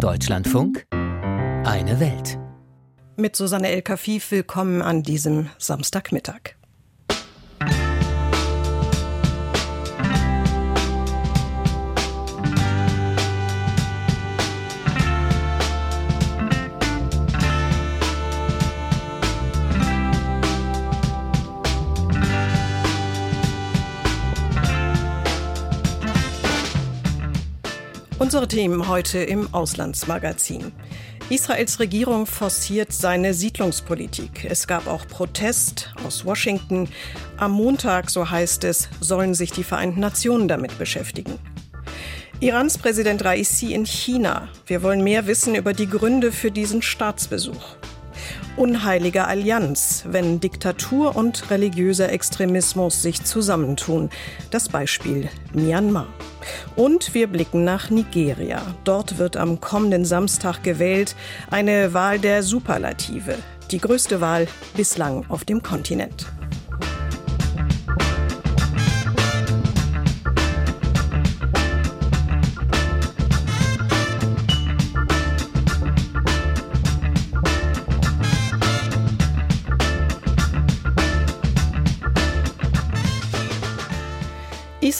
Deutschlandfunk, eine Welt. Mit Susanne El Kafif willkommen an diesem Samstagmittag. Unsere Themen heute im Auslandsmagazin. Israels Regierung forciert seine Siedlungspolitik. Es gab auch Protest aus Washington. Am Montag, so heißt es, sollen sich die Vereinten Nationen damit beschäftigen. Irans Präsident Raisi in China. Wir wollen mehr wissen über die Gründe für diesen Staatsbesuch unheilige Allianz, wenn Diktatur und religiöser Extremismus sich zusammentun. Das Beispiel Myanmar. Und wir blicken nach Nigeria. Dort wird am kommenden Samstag gewählt eine Wahl der Superlative. Die größte Wahl bislang auf dem Kontinent.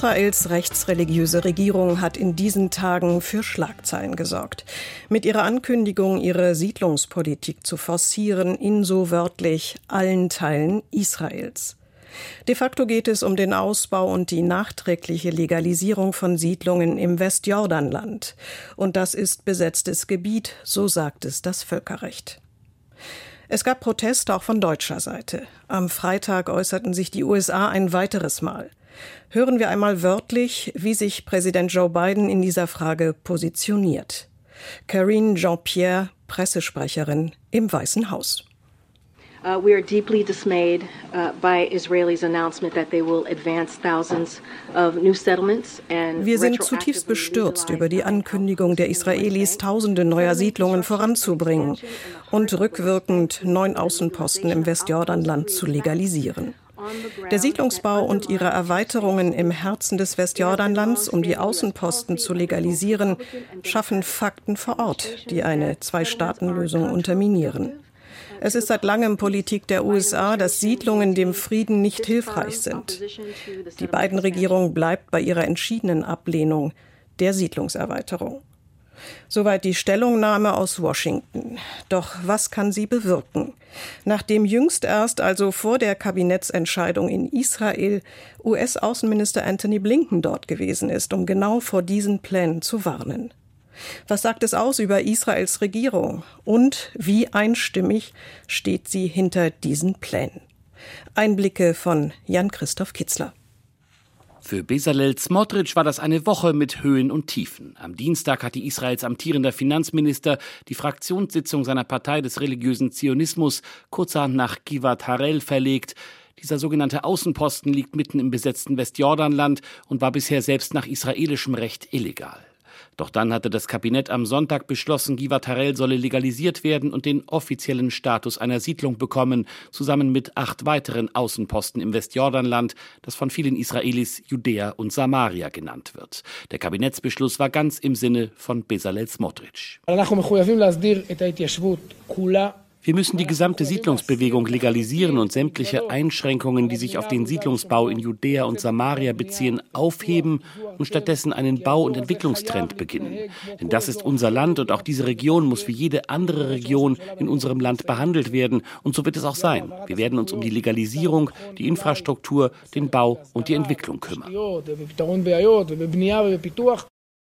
Israels rechtsreligiöse Regierung hat in diesen Tagen für Schlagzeilen gesorgt. Mit ihrer Ankündigung, ihre Siedlungspolitik zu forcieren in so wörtlich allen Teilen Israels. De facto geht es um den Ausbau und die nachträgliche Legalisierung von Siedlungen im Westjordanland. Und das ist besetztes Gebiet, so sagt es das Völkerrecht. Es gab Proteste auch von deutscher Seite. Am Freitag äußerten sich die USA ein weiteres Mal. Hören wir einmal wörtlich, wie sich Präsident Joe Biden in dieser Frage positioniert. Karine Jean-Pierre, Pressesprecherin im Weißen Haus. Uh, we are deeply dismayed uh, by Israelis announcement that they will advance thousands of new settlements and Wir sind zutiefst bestürzt über die Ankündigung der Israelis, tausende neuer Siedlungen voranzubringen und rückwirkend neun Außenposten im Westjordanland zu legalisieren. Der Siedlungsbau und ihre Erweiterungen im Herzen des Westjordanlands, um die Außenposten zu legalisieren, schaffen Fakten vor Ort, die eine Zwei-Staaten-Lösung unterminieren. Es ist seit langem Politik der USA, dass Siedlungen dem Frieden nicht hilfreich sind. Die beiden Regierung bleibt bei ihrer entschiedenen Ablehnung der Siedlungserweiterung. Soweit die Stellungnahme aus Washington. Doch was kann sie bewirken? Nachdem jüngst erst, also vor der Kabinettsentscheidung in Israel, US-Außenminister Anthony Blinken dort gewesen ist, um genau vor diesen Plänen zu warnen. Was sagt es aus über Israels Regierung? Und wie einstimmig steht sie hinter diesen Plänen? Einblicke von Jan-Christoph Kitzler. Für Bezalel Smotrich war das eine Woche mit Höhen und Tiefen. Am Dienstag hatte Israels amtierender Finanzminister die Fraktionssitzung seiner Partei des religiösen Zionismus kurzerhand nach Givat Harel verlegt. Dieser sogenannte Außenposten liegt mitten im besetzten Westjordanland und war bisher selbst nach israelischem Recht illegal. Doch dann hatte das Kabinett am Sonntag beschlossen, Givatarell solle legalisiert werden und den offiziellen Status einer Siedlung bekommen, zusammen mit acht weiteren Außenposten im Westjordanland, das von vielen Israelis Judäa und Samaria genannt wird. Der Kabinettsbeschluss war ganz im Sinne von Bezalel Smotrich. Wir müssen die gesamte Siedlungsbewegung legalisieren und sämtliche Einschränkungen, die sich auf den Siedlungsbau in Judäa und Samaria beziehen, aufheben und stattdessen einen Bau- und Entwicklungstrend beginnen. Denn das ist unser Land und auch diese Region muss wie jede andere Region in unserem Land behandelt werden. Und so wird es auch sein. Wir werden uns um die Legalisierung, die Infrastruktur, den Bau und die Entwicklung kümmern.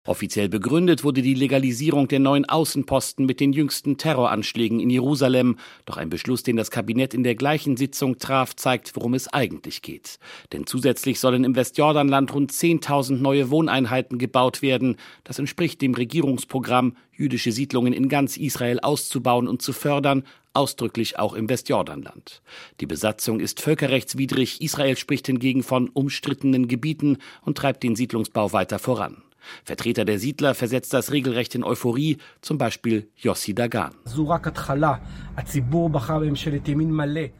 Offiziell begründet wurde die Legalisierung der neuen Außenposten mit den jüngsten Terroranschlägen in Jerusalem. Doch ein Beschluss, den das Kabinett in der gleichen Sitzung traf, zeigt, worum es eigentlich geht. Denn zusätzlich sollen im Westjordanland rund 10.000 neue Wohneinheiten gebaut werden. Das entspricht dem Regierungsprogramm, jüdische Siedlungen in ganz Israel auszubauen und zu fördern, ausdrücklich auch im Westjordanland. Die Besatzung ist völkerrechtswidrig, Israel spricht hingegen von umstrittenen Gebieten und treibt den Siedlungsbau weiter voran. Vertreter der Siedler versetzt das regelrecht in Euphorie, zum Beispiel Yossi Dagan.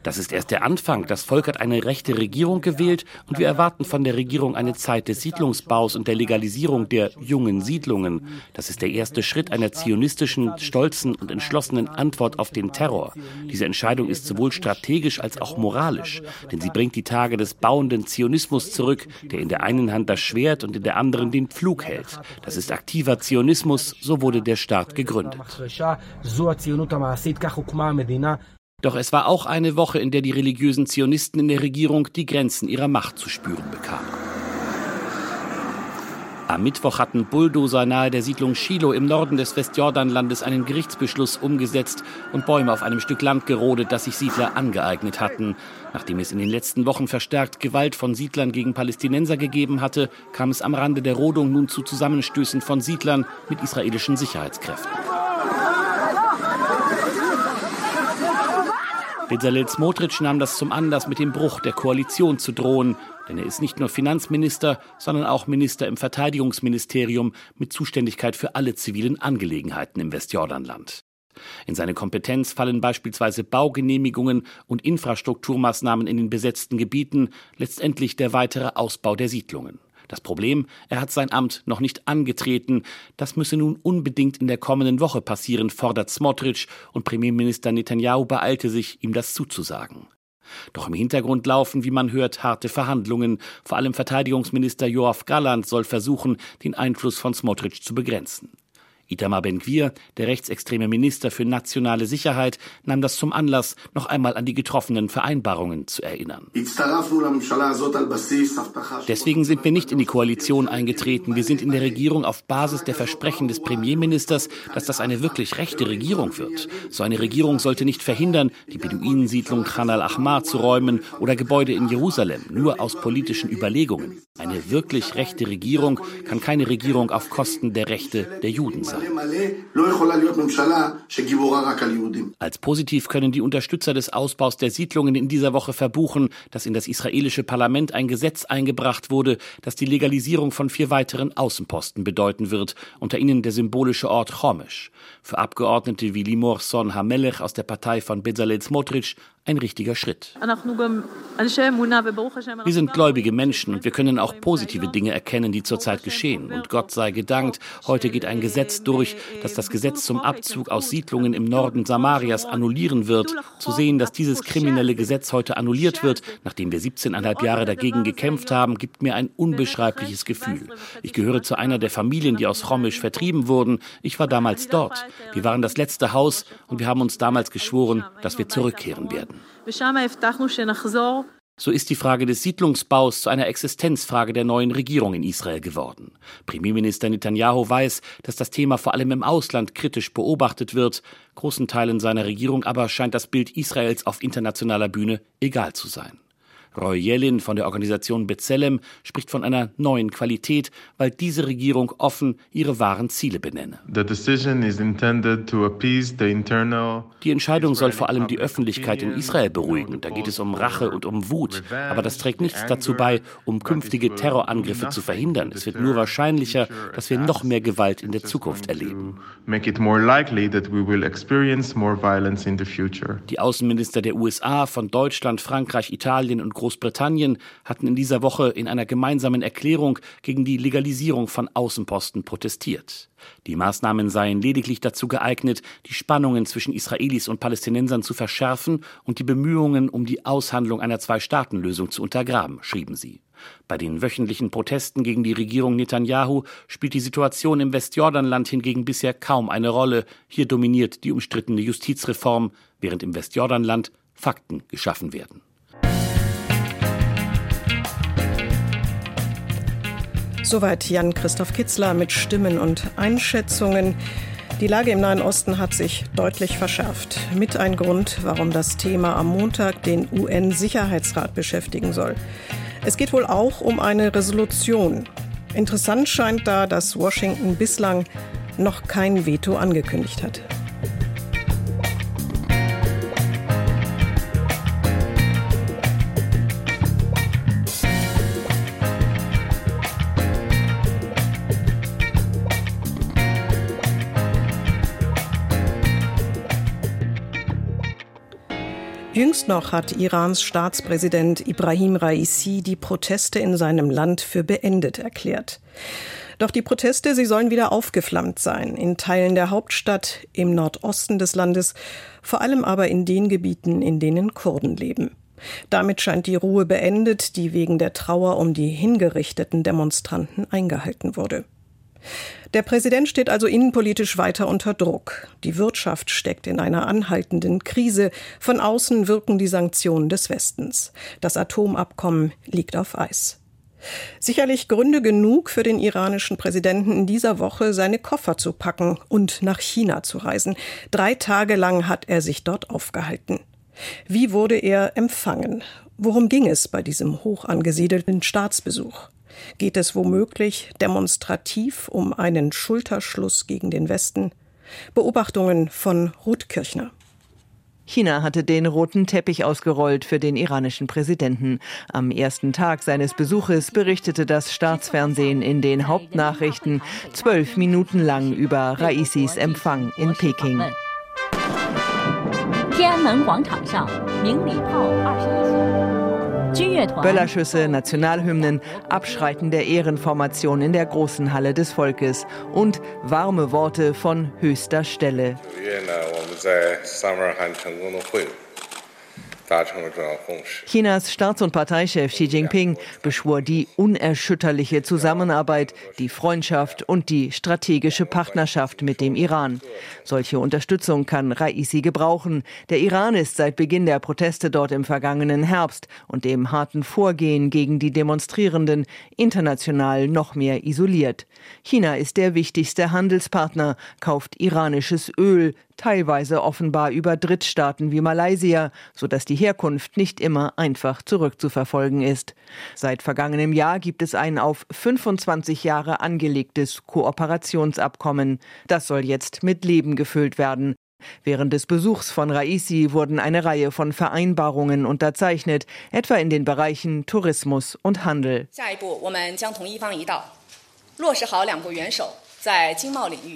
Das ist erst der Anfang. Das Volk hat eine rechte Regierung gewählt und wir erwarten von der Regierung eine Zeit des Siedlungsbaus und der Legalisierung der jungen Siedlungen. Das ist der erste Schritt einer zionistischen, stolzen und entschlossenen Antwort auf den Terror. Diese Entscheidung ist sowohl strategisch als auch moralisch, denn sie bringt die Tage des bauenden Zionismus zurück, der in der einen Hand das Schwert und in der anderen den Pflug hält. Das ist aktiver Zionismus, so wurde der Staat gegründet. Doch es war auch eine Woche, in der die religiösen Zionisten in der Regierung die Grenzen ihrer Macht zu spüren bekamen. Am Mittwoch hatten Bulldozer nahe der Siedlung Shiloh im Norden des Westjordanlandes einen Gerichtsbeschluss umgesetzt und Bäume auf einem Stück Land gerodet, das sich Siedler angeeignet hatten. Nachdem es in den letzten Wochen verstärkt Gewalt von Siedlern gegen Palästinenser gegeben hatte, kam es am Rande der Rodung nun zu Zusammenstößen von Siedlern mit israelischen Sicherheitskräften. Bezalel Smotrich nahm das zum Anlass, mit dem Bruch der Koalition zu drohen. Denn er ist nicht nur Finanzminister, sondern auch Minister im Verteidigungsministerium mit Zuständigkeit für alle zivilen Angelegenheiten im Westjordanland. In seine Kompetenz fallen beispielsweise Baugenehmigungen und Infrastrukturmaßnahmen in den besetzten Gebieten, letztendlich der weitere Ausbau der Siedlungen. Das Problem, er hat sein Amt noch nicht angetreten. Das müsse nun unbedingt in der kommenden Woche passieren, fordert Smotrich und Premierminister Netanyahu beeilte sich, ihm das zuzusagen. Doch im Hintergrund laufen, wie man hört, harte Verhandlungen. Vor allem Verteidigungsminister Joachim Galland soll versuchen, den Einfluss von Smotrich zu begrenzen. Itamar Ben-Gvir, der rechtsextreme Minister für nationale Sicherheit, nahm das zum Anlass, noch einmal an die getroffenen Vereinbarungen zu erinnern. Deswegen sind wir nicht in die Koalition eingetreten. Wir sind in der Regierung auf Basis der Versprechen des Premierministers, dass das eine wirklich rechte Regierung wird. So eine Regierung sollte nicht verhindern, die Beduinensiedlung Khan al-Ahmar zu räumen oder Gebäude in Jerusalem, nur aus politischen Überlegungen. Eine wirklich rechte Regierung kann keine Regierung auf Kosten der Rechte der Juden sein. Als positiv können die Unterstützer des Ausbaus der Siedlungen in dieser Woche verbuchen, dass in das israelische Parlament ein Gesetz eingebracht wurde, das die Legalisierung von vier weiteren Außenposten bedeuten wird, unter ihnen der symbolische Ort Chomisch. Für Abgeordnete wie Limor Son Hamelech aus der Partei von Bezalel Smotrich ein richtiger Schritt. Wir sind gläubige Menschen und wir können auch positive Dinge erkennen, die zurzeit geschehen. Und Gott sei gedankt, heute geht ein Gesetz durch, das das Gesetz zum Abzug aus Siedlungen im Norden Samarias annullieren wird. Zu sehen, dass dieses kriminelle Gesetz heute annulliert wird, nachdem wir 17,5 Jahre dagegen gekämpft haben, gibt mir ein unbeschreibliches Gefühl. Ich gehöre zu einer der Familien, die aus Chomisch vertrieben wurden. Ich war damals dort. Wir waren das letzte Haus und wir haben uns damals geschworen, dass wir zurückkehren werden. So ist die Frage des Siedlungsbaus zu einer Existenzfrage der neuen Regierung in Israel geworden. Premierminister Netanyahu weiß, dass das Thema vor allem im Ausland kritisch beobachtet wird. Großen Teilen seiner Regierung aber scheint das Bild Israels auf internationaler Bühne egal zu sein. Roy Yellin von der Organisation Bezellem spricht von einer neuen Qualität, weil diese Regierung offen ihre wahren Ziele benenne. Die Entscheidung soll vor allem die Öffentlichkeit in Israel beruhigen. Da geht es um Rache und um Wut. Aber das trägt nichts dazu bei, um künftige Terrorangriffe zu verhindern. Es wird nur wahrscheinlicher, dass wir noch mehr Gewalt in der Zukunft erleben. Die Außenminister der USA, von Deutschland, Frankreich, Italien und Großbritannien hatten in dieser Woche in einer gemeinsamen Erklärung gegen die Legalisierung von Außenposten protestiert. Die Maßnahmen seien lediglich dazu geeignet, die Spannungen zwischen Israelis und Palästinensern zu verschärfen und die Bemühungen um die Aushandlung einer Zwei-Staaten-Lösung zu untergraben, schrieben sie. Bei den wöchentlichen Protesten gegen die Regierung Netanyahu spielt die Situation im Westjordanland hingegen bisher kaum eine Rolle. Hier dominiert die umstrittene Justizreform, während im Westjordanland Fakten geschaffen werden. Soweit Jan-Christoph Kitzler mit Stimmen und Einschätzungen. Die Lage im Nahen Osten hat sich deutlich verschärft. Mit ein Grund, warum das Thema am Montag den UN-Sicherheitsrat beschäftigen soll. Es geht wohl auch um eine Resolution. Interessant scheint da, dass Washington bislang noch kein Veto angekündigt hat. Jüngst noch hat Irans Staatspräsident Ibrahim Raisi die Proteste in seinem Land für beendet erklärt. Doch die Proteste, sie sollen wieder aufgeflammt sein, in Teilen der Hauptstadt, im Nordosten des Landes, vor allem aber in den Gebieten, in denen Kurden leben. Damit scheint die Ruhe beendet, die wegen der Trauer um die hingerichteten Demonstranten eingehalten wurde. Der Präsident steht also innenpolitisch weiter unter Druck. Die Wirtschaft steckt in einer anhaltenden Krise. Von außen wirken die Sanktionen des Westens. Das Atomabkommen liegt auf Eis. Sicherlich Gründe genug für den iranischen Präsidenten in dieser Woche, seine Koffer zu packen und nach China zu reisen. Drei Tage lang hat er sich dort aufgehalten. Wie wurde er empfangen? Worum ging es bei diesem hoch angesiedelten Staatsbesuch? Geht es womöglich demonstrativ um einen Schulterschluss gegen den Westen? Beobachtungen von Ruth Kirchner. China hatte den roten Teppich ausgerollt für den iranischen Präsidenten. Am ersten Tag seines Besuches berichtete das Staatsfernsehen in den Hauptnachrichten zwölf Minuten lang über Raisis Empfang in Peking. 天安门广场上，鸣礼炮二十一响。 Böllerschüsse, Nationalhymnen, Abschreiten der Ehrenformation in der großen Halle des Volkes und warme Worte von höchster Stelle. Chinas Staats- und Parteichef Xi Jinping beschwor die unerschütterliche Zusammenarbeit, die Freundschaft und die strategische Partnerschaft mit dem Iran. Solche Unterstützung kann Raisi gebrauchen. Der Iran ist seit Beginn der Proteste dort im vergangenen Herbst und dem harten Vorgehen gegen die Demonstrierenden international noch mehr isoliert. China ist der wichtigste Handelspartner, kauft iranisches Öl, teilweise offenbar über Drittstaaten wie Malaysia, sodass die Herkunft nicht immer einfach zurückzuverfolgen ist. Seit vergangenem Jahr gibt es ein auf 25 Jahre angelegtes Kooperationsabkommen. Das soll jetzt mit Leben gefüllt werden. Während des Besuchs von Raisi wurden eine Reihe von Vereinbarungen unterzeichnet, etwa in den Bereichen Tourismus und Handel.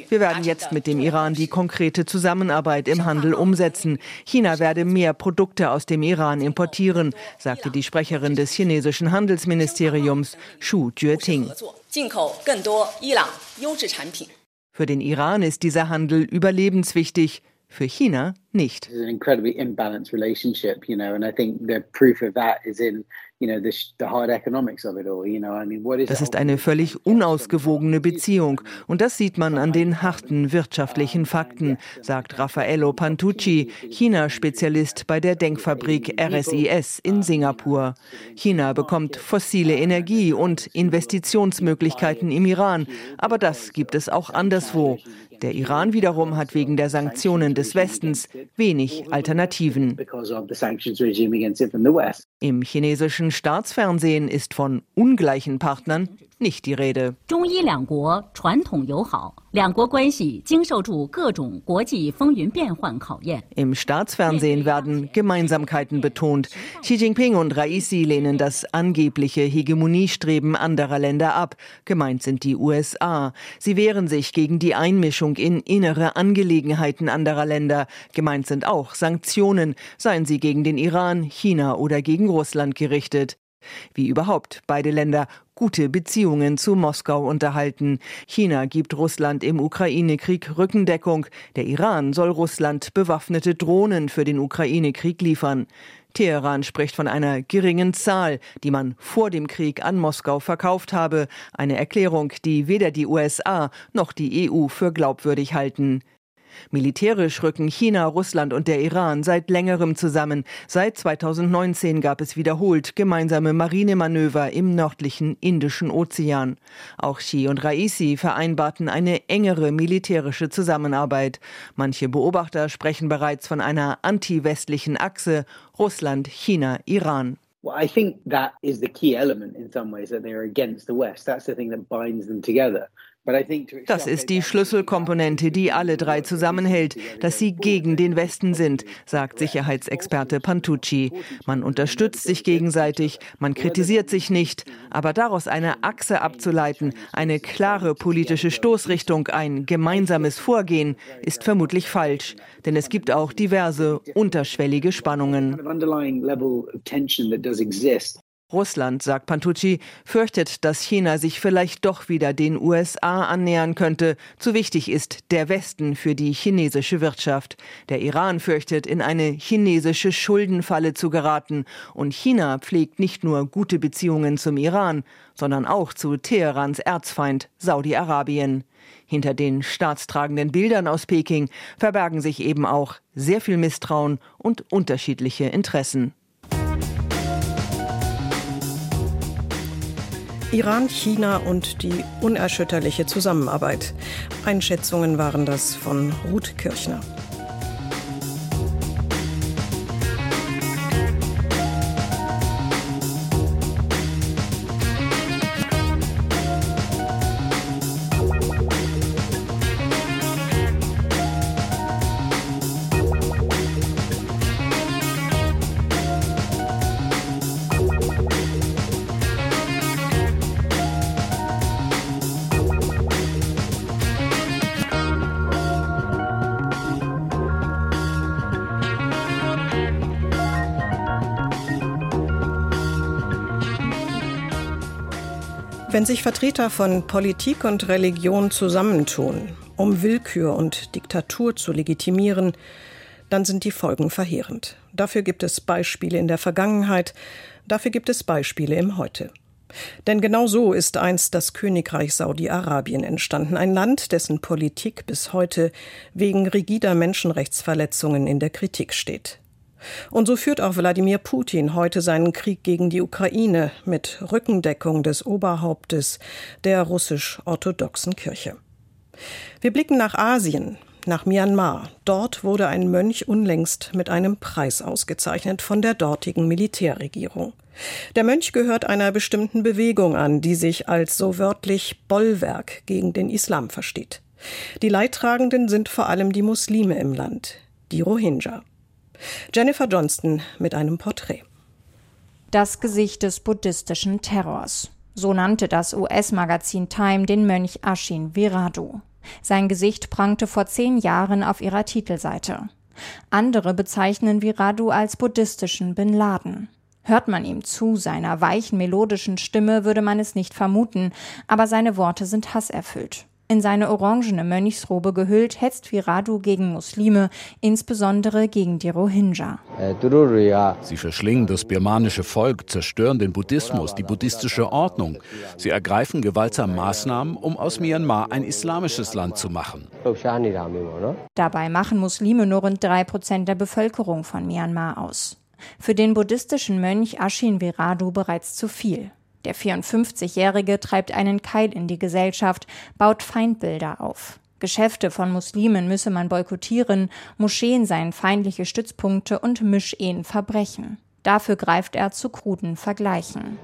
Wir werden jetzt mit dem Iran die konkrete Zusammenarbeit im Handel umsetzen. China werde mehr Produkte aus dem Iran importieren, sagte die Sprecherin des chinesischen Handelsministeriums Shu Jueting. Für den Iran ist dieser Handel überlebenswichtig, für China nicht. Das ist eine völlig unausgewogene Beziehung. und das sieht man an den harten wirtschaftlichen Fakten, sagt Raffaello Pantucci, China-Spezialist bei der Denkfabrik RSIS in Singapur. China bekommt fossile Energie und Investitionsmöglichkeiten im Iran, aber das gibt es auch anderswo. Der Iran wiederum hat wegen der Sanktionen des Westens wenig Alternativen. Im chinesischen Staatsfernsehen ist von ungleichen Partnern nicht die Rede. Im Staatsfernsehen werden Gemeinsamkeiten betont. Xi Jinping und Raisi lehnen das angebliche Hegemoniestreben anderer Länder ab. Gemeint sind die USA. Sie wehren sich gegen die Einmischung in innere Angelegenheiten anderer Länder. Gemeint sind auch Sanktionen, seien sie gegen den Iran, China oder gegen Russland gerichtet. Wie überhaupt beide Länder gute Beziehungen zu Moskau unterhalten. China gibt Russland im Ukraine-Krieg Rückendeckung. Der Iran soll Russland bewaffnete Drohnen für den Ukraine-Krieg liefern. Teheran spricht von einer geringen Zahl, die man vor dem Krieg an Moskau verkauft habe, eine Erklärung, die weder die USA noch die EU für glaubwürdig halten. Militärisch rücken China, Russland und der Iran seit längerem zusammen. Seit 2019 gab es wiederholt gemeinsame Marinemanöver im nördlichen Indischen Ozean. Auch Xi und Raisi vereinbarten eine engere militärische Zusammenarbeit. Manche Beobachter sprechen bereits von einer anti-westlichen Achse Russland, China, Iran. Well, I think that is the key element in some ways that they are against the West. That's the thing that binds them together. Das ist die Schlüsselkomponente, die alle drei zusammenhält, dass sie gegen den Westen sind, sagt Sicherheitsexperte Pantucci. Man unterstützt sich gegenseitig, man kritisiert sich nicht, aber daraus eine Achse abzuleiten, eine klare politische Stoßrichtung, ein gemeinsames Vorgehen, ist vermutlich falsch, denn es gibt auch diverse unterschwellige Spannungen. Russland, sagt Pantucci, fürchtet, dass China sich vielleicht doch wieder den USA annähern könnte. Zu wichtig ist der Westen für die chinesische Wirtschaft. Der Iran fürchtet, in eine chinesische Schuldenfalle zu geraten. Und China pflegt nicht nur gute Beziehungen zum Iran, sondern auch zu Teherans Erzfeind Saudi-Arabien. Hinter den staatstragenden Bildern aus Peking verbergen sich eben auch sehr viel Misstrauen und unterschiedliche Interessen. Iran, China und die unerschütterliche Zusammenarbeit. Einschätzungen waren das von Ruth Kirchner. Wenn sich Vertreter von Politik und Religion zusammentun, um Willkür und Diktatur zu legitimieren, dann sind die Folgen verheerend. Dafür gibt es Beispiele in der Vergangenheit, dafür gibt es Beispiele im Heute. Denn genau so ist einst das Königreich Saudi-Arabien entstanden, ein Land, dessen Politik bis heute wegen rigider Menschenrechtsverletzungen in der Kritik steht. Und so führt auch Wladimir Putin heute seinen Krieg gegen die Ukraine mit Rückendeckung des Oberhauptes der russisch-orthodoxen Kirche. Wir blicken nach Asien, nach Myanmar. Dort wurde ein Mönch unlängst mit einem Preis ausgezeichnet von der dortigen Militärregierung. Der Mönch gehört einer bestimmten Bewegung an, die sich als so wörtlich Bollwerk gegen den Islam versteht. Die Leidtragenden sind vor allem die Muslime im Land, die Rohingya. Jennifer Johnston mit einem Porträt. Das Gesicht des buddhistischen Terrors. So nannte das US-Magazin Time den Mönch Ashin Viradu. Sein Gesicht prangte vor zehn Jahren auf ihrer Titelseite. Andere bezeichnen Viradu als buddhistischen Bin Laden. Hört man ihm zu, seiner weichen melodischen Stimme, würde man es nicht vermuten, aber seine Worte sind hasserfüllt. In seine orangene Mönchsrobe gehüllt, hetzt Viradu gegen Muslime, insbesondere gegen die Rohingya. Sie verschlingen das birmanische Volk, zerstören den Buddhismus, die buddhistische Ordnung. Sie ergreifen gewaltsam Maßnahmen, um aus Myanmar ein islamisches Land zu machen. Dabei machen Muslime nur rund drei Prozent der Bevölkerung von Myanmar aus. Für den buddhistischen Mönch Ashin Viradu bereits zu viel. Der 54-Jährige treibt einen Keil in die Gesellschaft, baut Feindbilder auf. Geschäfte von Muslimen müsse man boykottieren, Moscheen seien feindliche Stützpunkte und Mischehen Verbrechen. Dafür greift er zu kruden Vergleichen.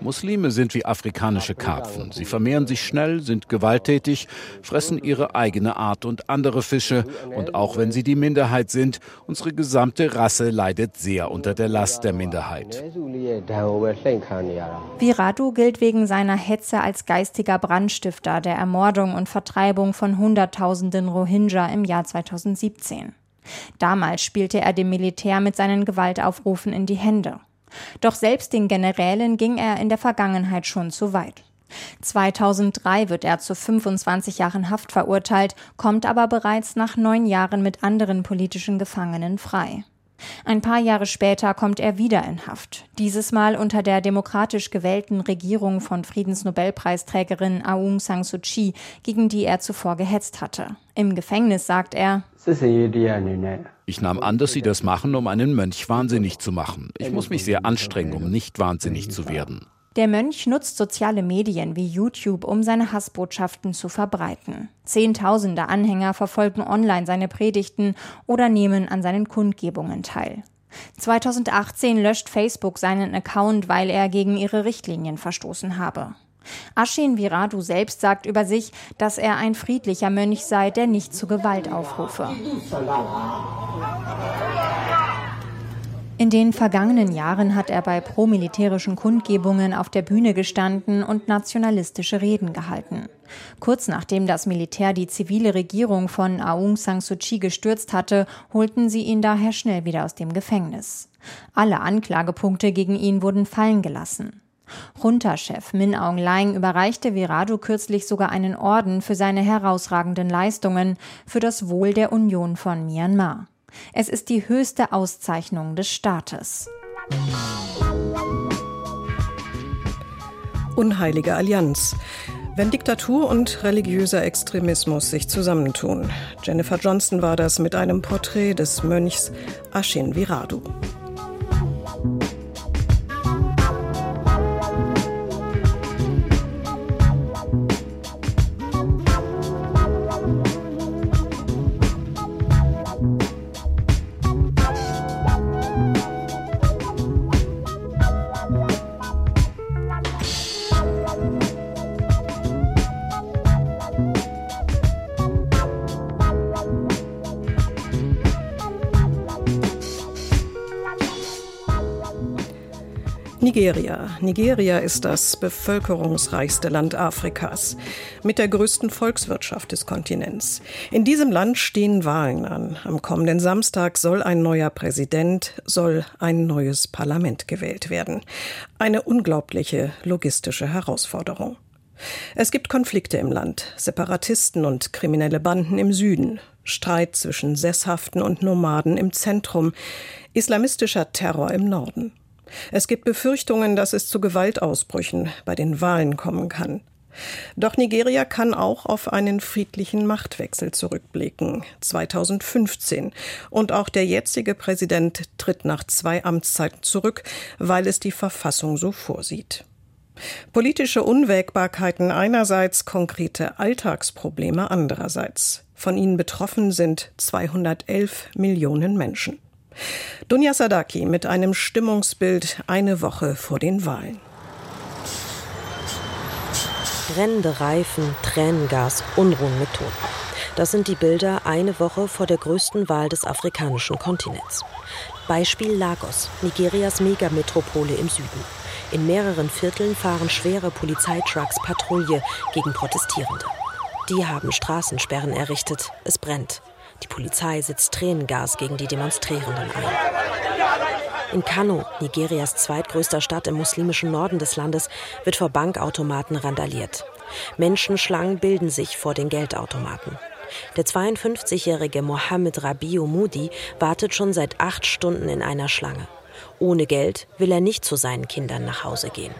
Muslime sind wie afrikanische Karpfen. Sie vermehren sich schnell, sind gewalttätig, fressen ihre eigene Art und andere Fische. Und auch wenn sie die Minderheit sind, unsere gesamte Rasse leidet sehr unter der Last der Minderheit. Viradu gilt wegen seiner Hetze als geistiger Brandstifter der Ermordung und Vertreibung von Hunderttausenden Rohingya im Jahr 2017. Damals spielte er dem Militär mit seinen Gewaltaufrufen in die Hände. Doch selbst den Generälen ging er in der Vergangenheit schon zu weit. 2003 wird er zu 25 Jahren Haft verurteilt, kommt aber bereits nach neun Jahren mit anderen politischen Gefangenen frei. Ein paar Jahre später kommt er wieder in Haft, dieses Mal unter der demokratisch gewählten Regierung von Friedensnobelpreisträgerin Aung San Suu Kyi, gegen die er zuvor gehetzt hatte. Im Gefängnis sagt er, ich nahm an, dass Sie das machen, um einen Mönch wahnsinnig zu machen. Ich muss mich sehr anstrengen, um nicht wahnsinnig zu werden. Der Mönch nutzt soziale Medien wie YouTube, um seine Hassbotschaften zu verbreiten. Zehntausende Anhänger verfolgen online seine Predigten oder nehmen an seinen Kundgebungen teil. 2018 löscht Facebook seinen Account, weil er gegen ihre Richtlinien verstoßen habe. Ashin Viradu selbst sagt über sich, dass er ein friedlicher Mönch sei, der nicht zu Gewalt aufrufe. In den vergangenen Jahren hat er bei promilitärischen Kundgebungen auf der Bühne gestanden und nationalistische Reden gehalten. Kurz nachdem das Militär die zivile Regierung von Aung San Suu Kyi gestürzt hatte, holten sie ihn daher schnell wieder aus dem Gefängnis. Alle Anklagepunkte gegen ihn wurden fallen gelassen. Junta-Chef Min Aung Hlaing überreichte Virado kürzlich sogar einen Orden für seine herausragenden Leistungen für das Wohl der Union von Myanmar. Es ist die höchste Auszeichnung des Staates. Unheilige Allianz. Wenn Diktatur und religiöser Extremismus sich zusammentun. Jennifer Johnston war das mit einem Porträt des Mönchs Ashin Viradu. Nigeria. Nigeria ist das bevölkerungsreichste Land Afrikas mit der größten Volkswirtschaft des Kontinents. In diesem Land stehen Wahlen an. Am kommenden Samstag soll ein neuer Präsident, soll ein neues Parlament gewählt werden. Eine unglaubliche logistische Herausforderung. Es gibt Konflikte im Land, Separatisten und kriminelle Banden im Süden, Streit zwischen Sesshaften und Nomaden im Zentrum, islamistischer Terror im Norden. Es gibt Befürchtungen, dass es zu Gewaltausbrüchen bei den Wahlen kommen kann. Doch Nigeria kann auch auf einen friedlichen Machtwechsel zurückblicken, 2015. Und auch der jetzige Präsident tritt nach zwei Amtszeiten zurück, weil es die Verfassung so vorsieht. Politische Unwägbarkeiten einerseits, konkrete Alltagsprobleme andererseits. Von ihnen betroffen sind 211 Millionen Menschen. Dunja Sadaki mit einem Stimmungsbild eine Woche vor den Wahlen. Brennende Reifen, Tränengas, Unruhen mit Toten. Das sind die Bilder eine Woche vor der größten Wahl des afrikanischen Kontinents. Beispiel Lagos, Nigerias Megametropole im Süden. In mehreren Vierteln fahren schwere Polizeitrucks Patrouille gegen Protestierende. Die haben Straßensperren errichtet. Es brennt. Die Polizei setzt Tränengas gegen die Demonstrierenden ein. In Kano, Nigerias zweitgrößter Stadt im muslimischen Norden des Landes, wird vor Bankautomaten randaliert. Menschenschlangen bilden sich vor den Geldautomaten. Der 52-jährige Mohammed Rabiu Mudi wartet schon seit acht Stunden in einer Schlange. Ohne Geld will er nicht zu seinen Kindern nach Hause gehen.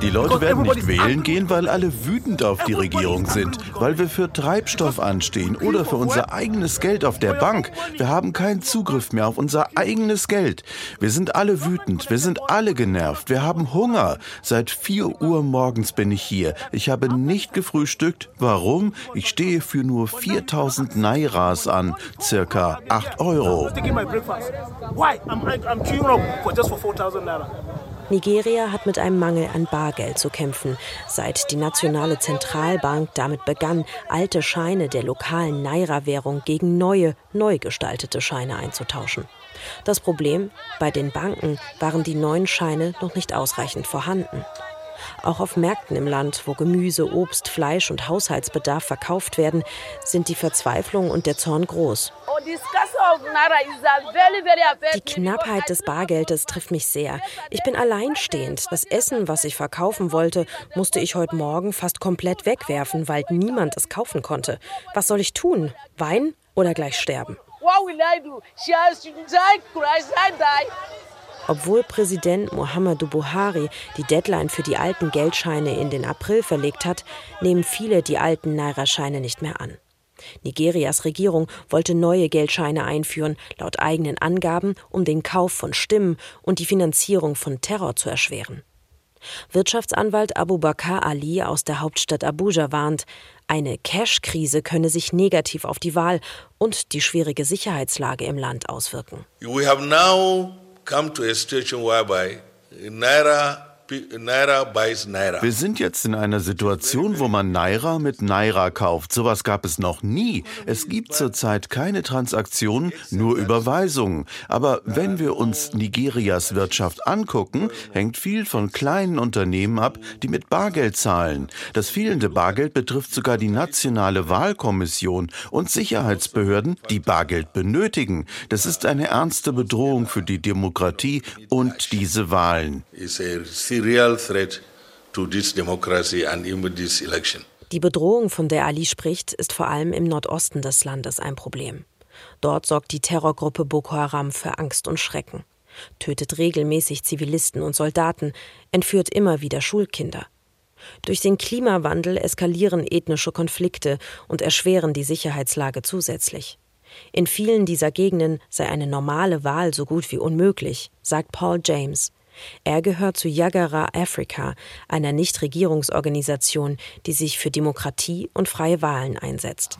Die Leute werden nicht wählen gehen, weil alle wütend auf die Regierung sind, weil wir für Treibstoff anstehen oder für unser eigenes Geld auf der Bank. Wir haben keinen Zugriff mehr auf unser eigenes Geld. Wir sind alle wütend, wir sind alle genervt, wir haben Hunger. Seit 4 Uhr morgens bin ich hier. Ich habe nicht gefrühstückt. Warum? Ich stehe für nur 4000 Nairas an, circa 8 Euro. Why? I'm, I'm queuing up for just for 4,000 naira. Nigeria hat mit einem Mangel an Bargeld zu kämpfen, seit die nationale Zentralbank damit begann, alte Scheine der lokalen Naira-Währung gegen neue, neu gestaltete Scheine einzutauschen. Das Problem, bei den Banken waren die neuen Scheine noch nicht ausreichend vorhanden. Auch auf Märkten im Land, wo Gemüse, Obst, Fleisch und Haushaltsbedarf verkauft werden, sind die Verzweiflung und der Zorn groß. Die Knappheit des Bargeldes trifft mich sehr. Ich bin alleinstehend. Das Essen, was ich verkaufen wollte, musste ich heute Morgen fast komplett wegwerfen, weil niemand es kaufen konnte. Was soll ich tun? Weinen oder gleich sterben? Obwohl Präsident Muhammadu Buhari die Deadline für die alten Geldscheine in den April verlegt hat, nehmen viele die alten Naira-Scheine nicht mehr an. Nigerias Regierung wollte neue Geldscheine einführen, laut eigenen Angaben, um den Kauf von Stimmen und die Finanzierung von Terror zu erschweren. Wirtschaftsanwalt Abu Bakr Ali aus der Hauptstadt Abuja warnt, eine Cash-Krise könne sich negativ auf die Wahl und die schwierige Sicherheitslage im Land auswirken. We have now come to a situation whereby Naira Wir sind jetzt in einer Situation, wo man Naira mit Naira kauft. Sowas gab es noch nie. Es gibt zurzeit keine Transaktionen, nur Überweisungen. Aber wenn wir uns Nigerias Wirtschaft angucken, hängt viel von kleinen Unternehmen ab, die mit Bargeld zahlen. Das fehlende Bargeld betrifft sogar die nationale Wahlkommission und Sicherheitsbehörden, die Bargeld benötigen. Das ist eine ernste Bedrohung für die Demokratie und diese Wahlen real threat to this democracy and even this election. Die Bedrohung, von der Ali spricht, ist vor allem im Nordosten des Landes ein Problem. Dort sorgt die Terrorgruppe Boko Haram für Angst und Schrecken, tötet regelmäßig Zivilisten und Soldaten, entführt immer wieder Schulkinder. Durch den Klimawandel eskalieren ethnische Konflikte und erschweren die Sicherheitslage zusätzlich. In vielen dieser Gegenden sei eine normale Wahl so gut wie unmöglich, sagt Paul James, er gehört zu Yagara Africa, einer Nichtregierungsorganisation, die sich für Demokratie und freie Wahlen einsetzt.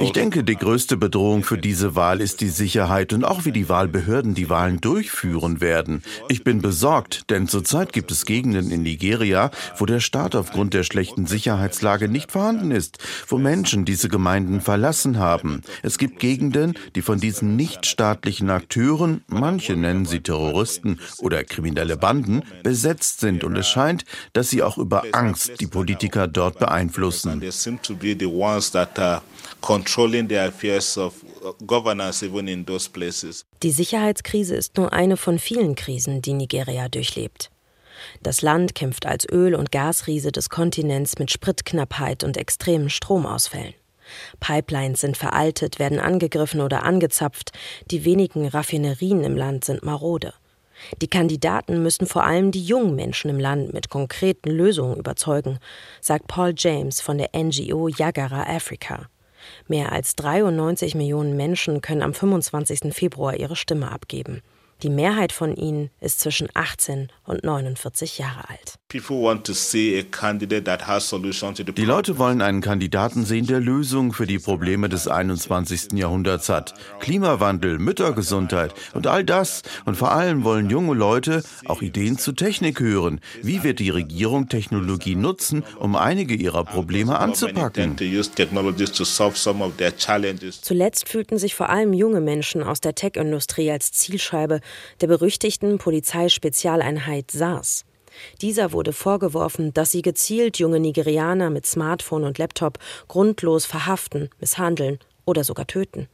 Ich denke, die größte Bedrohung für diese Wahl ist die Sicherheit und auch wie die Wahlbehörden die Wahlen durchführen werden. Ich bin besorgt, denn zurzeit gibt es Gegenden in Nigeria, wo der Staat aufgrund der schlechten Sicherheitslage nicht vorhanden ist, wo Menschen diese Gemeinden verlassen haben. Es gibt Gegenden, die von diesen nichtstaatlichen Akteuren, manche nennen sie Terroristen oder kriminelle Banden, besetzt sind und es scheint, dass sie auch über Angst die Politiker dort beeinflussen müssen. Die Sicherheitskrise ist nur eine von vielen Krisen, die Nigeria durchlebt. Das Land kämpft als Öl- und Gasriese des Kontinents mit Spritknappheit und extremen Stromausfällen. Pipelines sind veraltet, werden angegriffen oder angezapft, die wenigen Raffinerien im Land sind marode. Die Kandidaten müssen vor allem die jungen Menschen im Land mit konkreten Lösungen überzeugen, sagt Paul James von der NGO Yagara Africa. Mehr als 93 Millionen Menschen können am 25. Februar ihre Stimme abgeben. Die Mehrheit von ihnen ist zwischen 18 und 49 Jahre alt. Die Leute wollen einen Kandidaten sehen, der Lösungen für die Probleme des 21. Jahrhunderts hat. Klimawandel, Müttergesundheit und all das. Und vor allem wollen junge Leute auch Ideen zu Technik hören. Wie wird die Regierung Technologie nutzen, um einige ihrer Probleme anzupacken? Zuletzt fühlten sich vor allem junge Menschen aus der Tech-Industrie als Zielscheibe der berüchtigten Polizeispezialeinheit SARS. Dieser wurde vorgeworfen, dass sie gezielt junge Nigerianer mit Smartphone und Laptop grundlos verhaften, misshandeln oder sogar töten.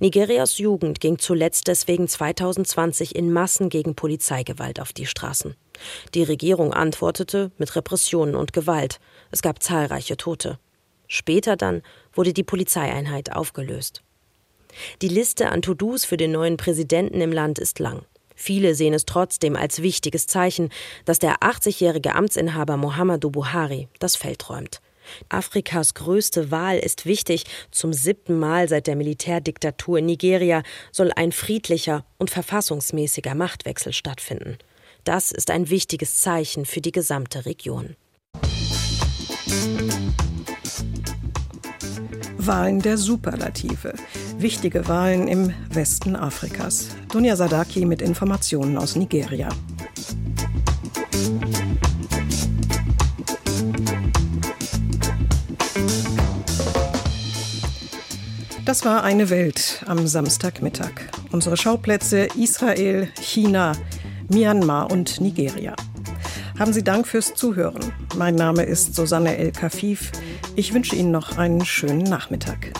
Nigerias Jugend ging zuletzt deswegen 2020 in Massen gegen Polizeigewalt auf die Straßen. Die Regierung antwortete mit Repressionen und Gewalt. Es gab zahlreiche Tote. Später dann wurde die Polizeieinheit aufgelöst. Die Liste an To-Dos für den neuen Präsidenten im Land ist lang. Viele sehen es trotzdem als wichtiges Zeichen, dass der 80-jährige Amtsinhaber Muhammadu Buhari das Feld räumt. Afrikas größte Wahl ist wichtig. Zum siebten Mal seit der Militärdiktatur in Nigeria soll ein friedlicher und verfassungsmäßiger Machtwechsel stattfinden. Das ist ein wichtiges Zeichen für die gesamte Region. Wahlen der Superlative. Wichtige Wahlen im Westen Afrikas. Dunja Sadaki mit Informationen aus Nigeria. Das war eine Welt am Samstagmittag. Unsere Schauplätze Israel, China, Myanmar und Nigeria. Haben Sie Dank fürs Zuhören. Mein Name ist Susanne El Kafif. Ich wünsche Ihnen noch einen schönen Nachmittag.